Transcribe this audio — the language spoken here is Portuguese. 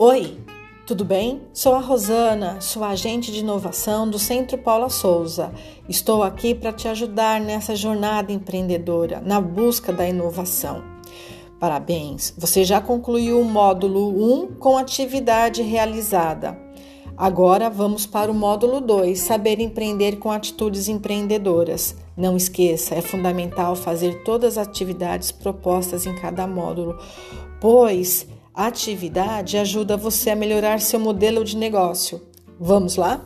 Oi, tudo bem? Sou a Rosana, sou agente de inovação do Centro Paula Souza. Estou aqui para te ajudar nessa jornada empreendedora, na busca da inovação. Parabéns, você já concluiu o módulo 1 com atividade realizada. Agora vamos para o módulo 2, saber empreender com atitudes empreendedoras. Não esqueça, é fundamental fazer todas as atividades propostas em cada módulo, pois a atividade ajuda você a melhorar seu modelo de negócio. Vamos lá?